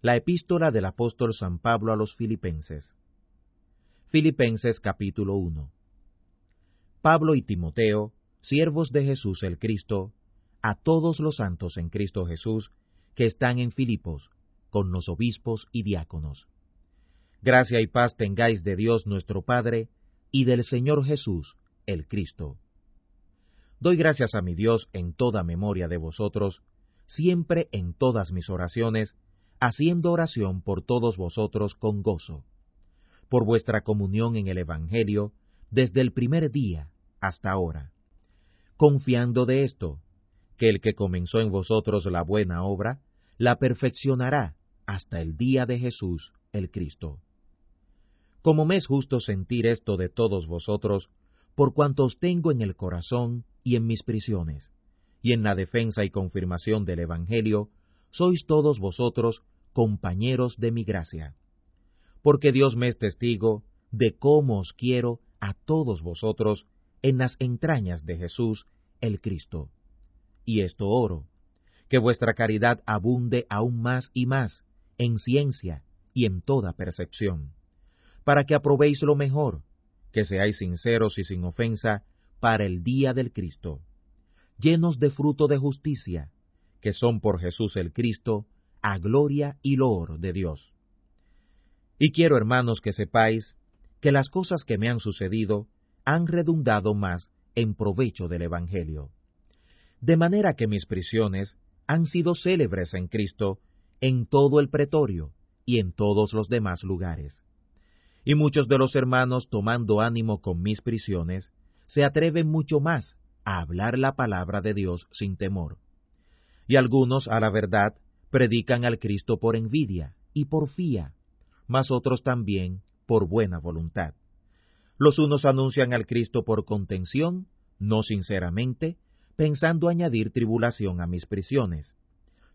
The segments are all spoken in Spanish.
La epístola del apóstol San Pablo a los Filipenses. Filipenses capítulo 1. Pablo y Timoteo, siervos de Jesús el Cristo, a todos los santos en Cristo Jesús, que están en Filipos, con los obispos y diáconos. Gracia y paz tengáis de Dios nuestro Padre y del Señor Jesús, el Cristo. Doy gracias a mi Dios en toda memoria de vosotros, siempre en todas mis oraciones, haciendo oración por todos vosotros con gozo, por vuestra comunión en el Evangelio desde el primer día hasta ahora, confiando de esto, que el que comenzó en vosotros la buena obra, la perfeccionará hasta el día de Jesús el Cristo. Como me es justo sentir esto de todos vosotros, por cuanto os tengo en el corazón y en mis prisiones, y en la defensa y confirmación del Evangelio, sois todos vosotros compañeros de mi gracia. Porque Dios me es testigo de cómo os quiero a todos vosotros en las entrañas de Jesús el Cristo. Y esto oro, que vuestra caridad abunde aún más y más en ciencia y en toda percepción, para que aprobéis lo mejor, que seáis sinceros y sin ofensa para el día del Cristo, llenos de fruto de justicia, que son por Jesús el Cristo, a gloria y loor de Dios. Y quiero, hermanos, que sepáis que las cosas que me han sucedido han redundado más en provecho del Evangelio. De manera que mis prisiones han sido célebres en Cristo en todo el pretorio y en todos los demás lugares. Y muchos de los hermanos, tomando ánimo con mis prisiones, se atreven mucho más a hablar la palabra de Dios sin temor. Y algunos, a la verdad, predican al Cristo por envidia y por fía, mas otros también por buena voluntad. Los unos anuncian al Cristo por contención, no sinceramente, pensando añadir tribulación a mis prisiones,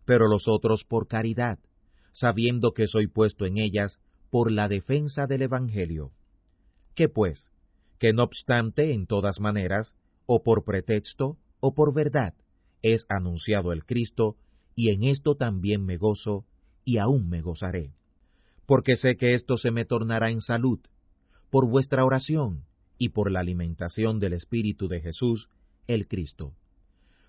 pero los otros por caridad, sabiendo que soy puesto en ellas por la defensa del Evangelio. ¿Qué pues? Que no obstante, en todas maneras, o por pretexto, o por verdad, es anunciado el Cristo, y en esto también me gozo, y aún me gozaré. Porque sé que esto se me tornará en salud, por vuestra oración, y por la alimentación del Espíritu de Jesús, el Cristo.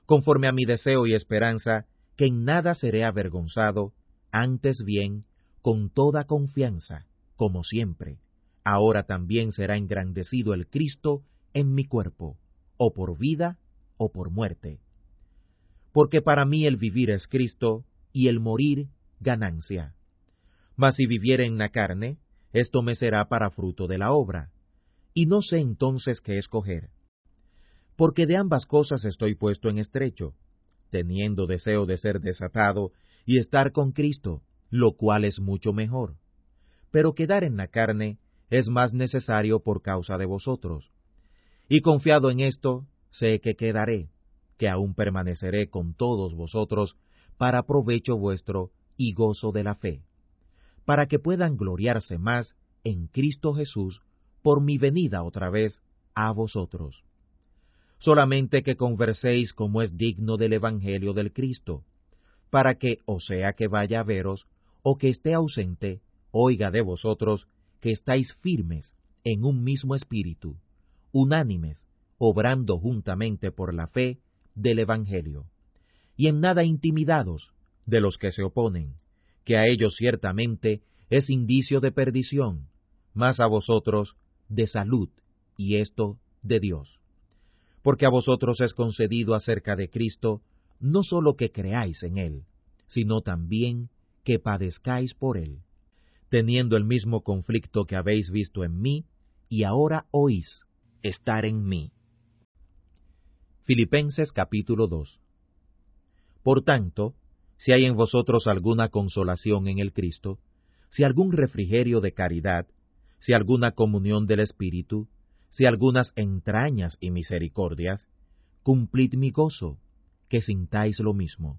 Conforme a mi deseo y esperanza, que en nada seré avergonzado, antes bien, con toda confianza, como siempre, ahora también será engrandecido el Cristo en mi cuerpo, o por vida o por muerte porque para mí el vivir es Cristo y el morir ganancia. Mas si viviere en la carne, esto me será para fruto de la obra, y no sé entonces qué escoger. Porque de ambas cosas estoy puesto en estrecho, teniendo deseo de ser desatado y estar con Cristo, lo cual es mucho mejor. Pero quedar en la carne es más necesario por causa de vosotros. Y confiado en esto, sé que quedaré, que aún permaneceré con todos vosotros para provecho vuestro y gozo de la fe, para que puedan gloriarse más en Cristo Jesús por mi venida otra vez a vosotros. Solamente que converséis como es digno del Evangelio del Cristo, para que, o sea que vaya a veros, o que esté ausente, oiga de vosotros que estáis firmes en un mismo espíritu, unánimes, obrando juntamente por la fe del Evangelio, y en nada intimidados de los que se oponen, que a ellos ciertamente es indicio de perdición, mas a vosotros de salud, y esto de Dios. Porque a vosotros es concedido acerca de Cristo no sólo que creáis en Él, sino también que padezcáis por Él, teniendo el mismo conflicto que habéis visto en mí, y ahora oís estar en mí. Filipenses capítulo 2 Por tanto, si hay en vosotros alguna consolación en el Cristo, si algún refrigerio de caridad, si alguna comunión del Espíritu, si algunas entrañas y misericordias, cumplid mi gozo, que sintáis lo mismo,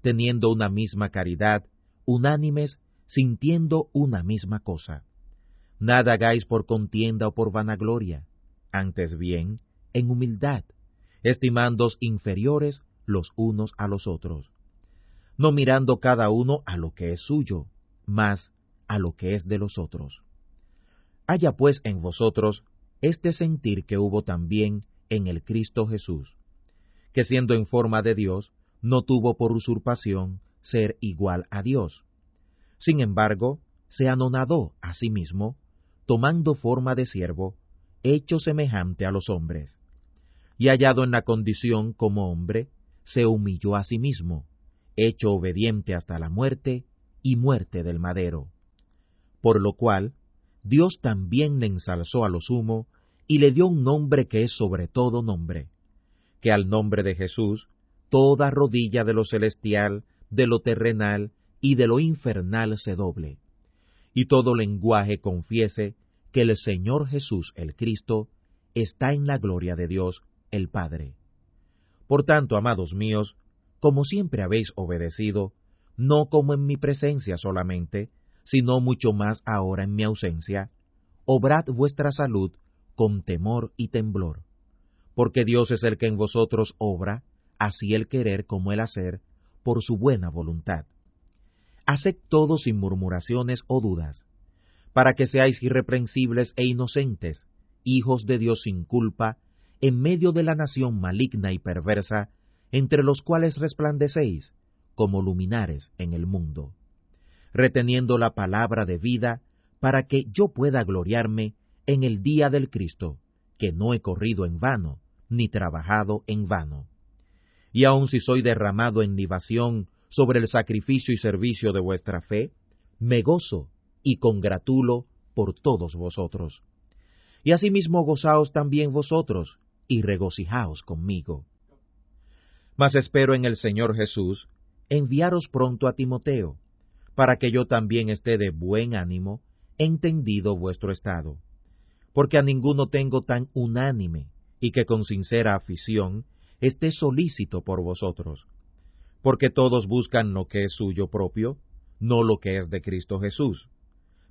teniendo una misma caridad, unánimes, sintiendo una misma cosa. Nada hagáis por contienda o por vanagloria, antes bien, en humildad, estimándos inferiores los unos a los otros, no mirando cada uno a lo que es suyo, más a lo que es de los otros. Haya pues en vosotros este sentir que hubo también en el Cristo Jesús, que siendo en forma de Dios, no tuvo por usurpación ser igual a Dios. Sin embargo, se anonadó a sí mismo, tomando forma de siervo, hecho semejante a los hombres. Y hallado en la condición como hombre, se humilló a sí mismo, hecho obediente hasta la muerte y muerte del madero. Por lo cual, Dios también le ensalzó a lo sumo y le dio un nombre que es sobre todo nombre, que al nombre de Jesús toda rodilla de lo celestial, de lo terrenal y de lo infernal se doble, y todo lenguaje confiese que el Señor Jesús el Cristo está en la gloria de Dios el Padre. Por tanto, amados míos, como siempre habéis obedecido, no como en mi presencia solamente, sino mucho más ahora en mi ausencia, obrad vuestra salud con temor y temblor, porque Dios es el que en vosotros obra, así el querer como el hacer, por su buena voluntad. Haced todo sin murmuraciones o dudas, para que seáis irreprensibles e inocentes, hijos de Dios sin culpa, en medio de la nación maligna y perversa, entre los cuales resplandecéis como luminares en el mundo reteniendo la palabra de vida, para que yo pueda gloriarme en el día del Cristo, que no he corrido en vano, ni trabajado en vano. Y aun si soy derramado en libación sobre el sacrificio y servicio de vuestra fe, me gozo y congratulo por todos vosotros. Y asimismo gozaos también vosotros, y regocijaos conmigo. Mas espero en el Señor Jesús enviaros pronto a Timoteo, para que yo también esté de buen ánimo, entendido vuestro estado. Porque a ninguno tengo tan unánime, y que con sincera afición esté solícito por vosotros. Porque todos buscan lo que es suyo propio, no lo que es de Cristo Jesús.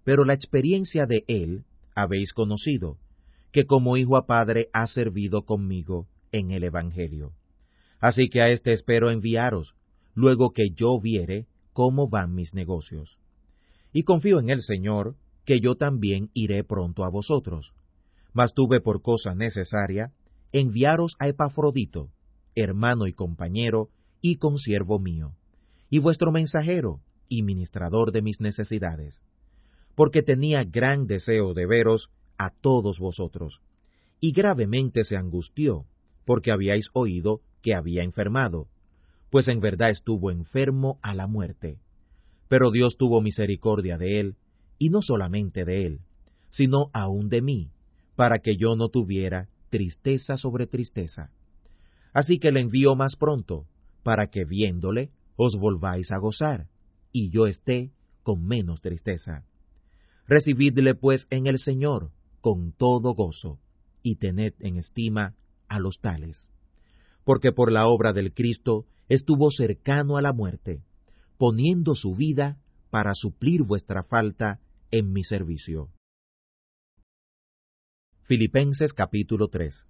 Pero la experiencia de Él habéis conocido, que como hijo a padre ha servido conmigo en el Evangelio. Así que a éste espero enviaros, luego que yo viere cómo van mis negocios. Y confío en el Señor, que yo también iré pronto a vosotros. Mas tuve por cosa necesaria enviaros a Epafrodito, hermano y compañero, y consiervo mío, y vuestro mensajero, y ministrador de mis necesidades, porque tenía gran deseo de veros a todos vosotros, y gravemente se angustió, porque habíais oído que había enfermado, pues en verdad estuvo enfermo a la muerte. Pero Dios tuvo misericordia de él, y no solamente de él, sino aún de mí, para que yo no tuviera tristeza sobre tristeza. Así que le envío más pronto, para que viéndole os volváis a gozar, y yo esté con menos tristeza. Recibidle pues en el Señor con todo gozo, y tened en estima a los tales. Porque por la obra del Cristo estuvo cercano a la muerte, poniendo su vida para suplir vuestra falta en mi servicio. Filipenses capítulo 3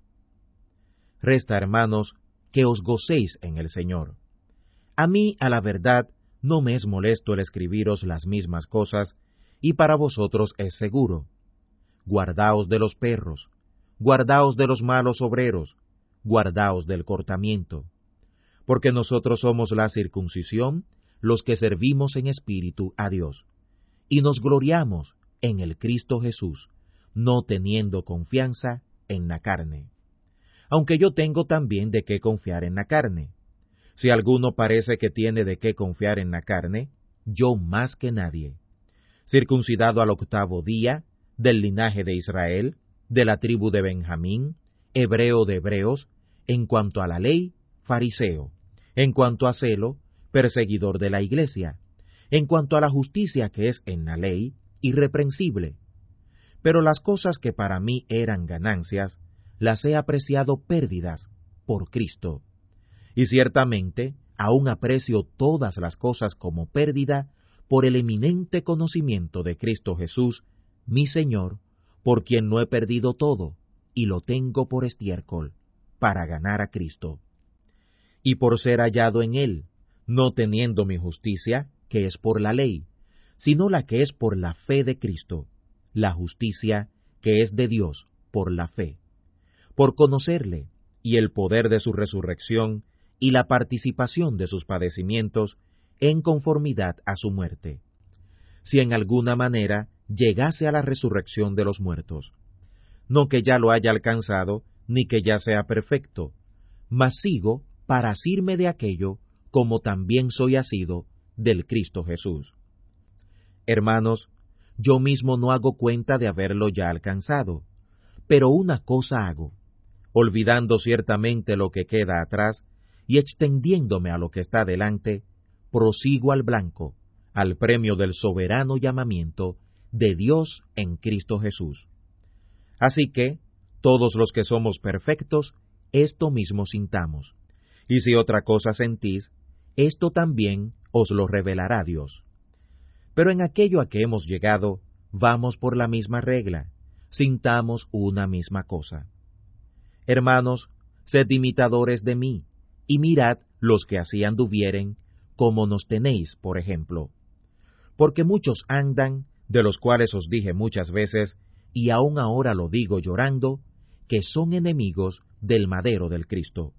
Resta, hermanos, que os gocéis en el Señor. A mí, a la verdad, no me es molesto el escribiros las mismas cosas, y para vosotros es seguro. Guardaos de los perros, guardaos de los malos obreros, guardaos del cortamiento porque nosotros somos la circuncisión, los que servimos en espíritu a Dios, y nos gloriamos en el Cristo Jesús, no teniendo confianza en la carne. Aunque yo tengo también de qué confiar en la carne. Si alguno parece que tiene de qué confiar en la carne, yo más que nadie. Circuncidado al octavo día, del linaje de Israel, de la tribu de Benjamín, hebreo de hebreos, en cuanto a la ley, fariseo, en cuanto a celo, perseguidor de la iglesia, en cuanto a la justicia que es en la ley, irreprensible. Pero las cosas que para mí eran ganancias, las he apreciado pérdidas por Cristo. Y ciertamente aún aprecio todas las cosas como pérdida por el eminente conocimiento de Cristo Jesús, mi Señor, por quien no he perdido todo, y lo tengo por estiércol, para ganar a Cristo. Y por ser hallado en él, no teniendo mi justicia, que es por la ley, sino la que es por la fe de Cristo, la justicia que es de Dios por la fe, por conocerle y el poder de su resurrección y la participación de sus padecimientos en conformidad a su muerte, si en alguna manera llegase a la resurrección de los muertos. No que ya lo haya alcanzado, ni que ya sea perfecto, mas sigo para asirme de aquello como también soy asido del Cristo Jesús. Hermanos, yo mismo no hago cuenta de haberlo ya alcanzado, pero una cosa hago, olvidando ciertamente lo que queda atrás y extendiéndome a lo que está delante, prosigo al blanco, al premio del soberano llamamiento de Dios en Cristo Jesús. Así que, todos los que somos perfectos, esto mismo sintamos. Y si otra cosa sentís, esto también os lo revelará Dios. Pero en aquello a que hemos llegado, vamos por la misma regla, sintamos una misma cosa. Hermanos, sed imitadores de mí, y mirad los que así anduvieren, como nos tenéis, por ejemplo. Porque muchos andan, de los cuales os dije muchas veces, y aún ahora lo digo llorando, que son enemigos del madero del Cristo,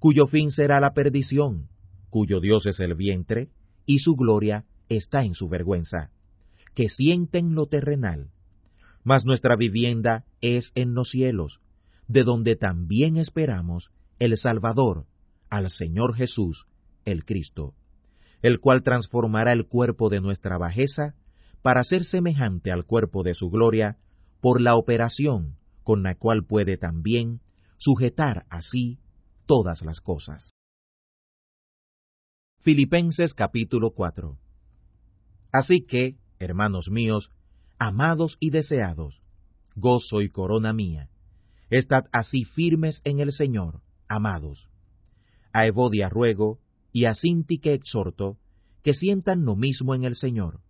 cuyo fin será la perdición, cuyo Dios es el vientre, y su gloria está en su vergüenza, que sienten lo terrenal. Mas nuestra vivienda es en los cielos, de donde también esperamos el Salvador, al Señor Jesús, el Cristo, el cual transformará el cuerpo de nuestra bajeza para ser semejante al cuerpo de su gloria, por la operación con la cual puede también sujetar así todas las cosas. Filipenses capítulo 4 Así que, hermanos míos, amados y deseados, gozo y corona mía, estad así firmes en el Señor, amados. A Evodia ruego, y a Sintique exhorto, que sientan lo mismo en el Señor.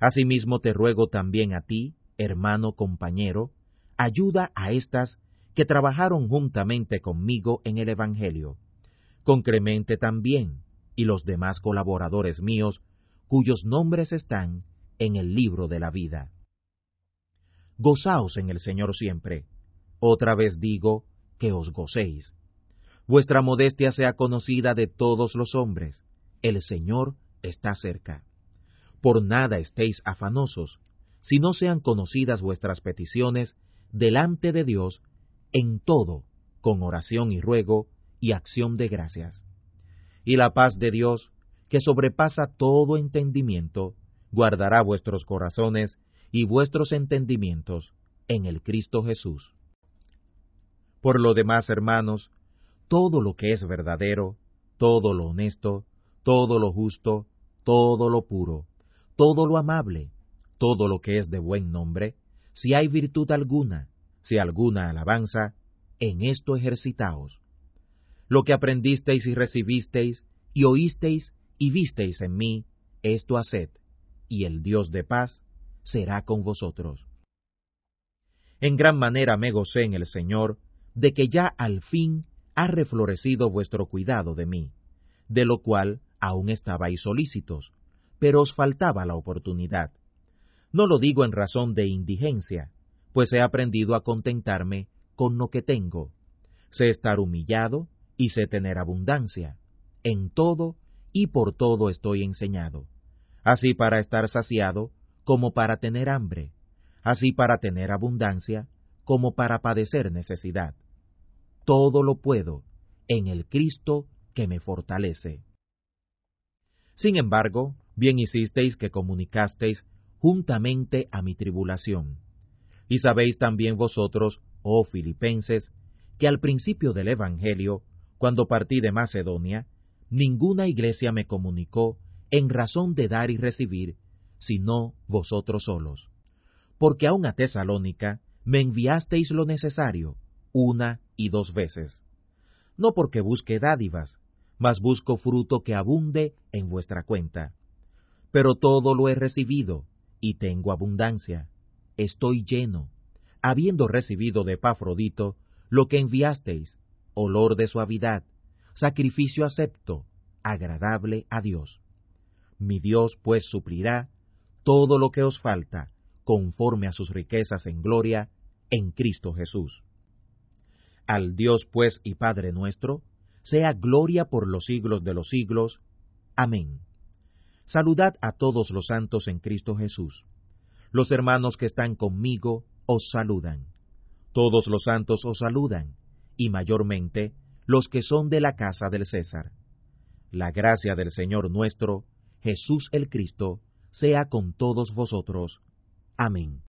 Asimismo te ruego también a ti, hermano compañero, ayuda a estas que trabajaron juntamente conmigo en el Evangelio, con Cremente también, y los demás colaboradores míos, cuyos nombres están en el libro de la vida. Gozaos en el Señor siempre. Otra vez digo que os gocéis. Vuestra modestia sea conocida de todos los hombres. El Señor está cerca. Por nada estéis afanosos, si no sean conocidas vuestras peticiones delante de Dios en todo, con oración y ruego y acción de gracias y la paz de Dios, que sobrepasa todo entendimiento, guardará vuestros corazones y vuestros entendimientos en el Cristo Jesús. Por lo demás, hermanos, todo lo que es verdadero, todo lo honesto, todo lo justo, todo lo puro, todo lo amable, todo lo que es de buen nombre, si hay virtud alguna, si alguna alabanza, en esto ejercitaos lo que aprendisteis y recibisteis, y oísteis y visteis en mí, esto haced, y el Dios de paz será con vosotros. En gran manera me gocé en el Señor, de que ya al fin ha reflorecido vuestro cuidado de mí, de lo cual aún estabais solícitos, pero os faltaba la oportunidad. No lo digo en razón de indigencia, pues he aprendido a contentarme con lo que tengo. Sé estar humillado, y sé tener abundancia. En todo y por todo estoy enseñado, así para estar saciado como para tener hambre, así para tener abundancia como para padecer necesidad. Todo lo puedo en el Cristo que me fortalece. Sin embargo, bien hicisteis que comunicasteis juntamente a mi tribulación. Y sabéis también vosotros, oh filipenses, que al principio del Evangelio cuando partí de Macedonia, ninguna iglesia me comunicó en razón de dar y recibir, sino vosotros solos. Porque aun a Tesalónica me enviasteis lo necesario, una y dos veces. No porque busque dádivas, mas busco fruto que abunde en vuestra cuenta. Pero todo lo he recibido, y tengo abundancia. Estoy lleno, habiendo recibido de Pafrodito lo que enviasteis, olor de suavidad, sacrificio acepto, agradable a Dios. Mi Dios pues suplirá todo lo que os falta, conforme a sus riquezas en gloria, en Cristo Jesús. Al Dios pues y Padre nuestro, sea gloria por los siglos de los siglos. Amén. Saludad a todos los santos en Cristo Jesús. Los hermanos que están conmigo os saludan. Todos los santos os saludan, y mayormente los que son de la casa del César. La gracia del Señor nuestro, Jesús el Cristo, sea con todos vosotros. Amén.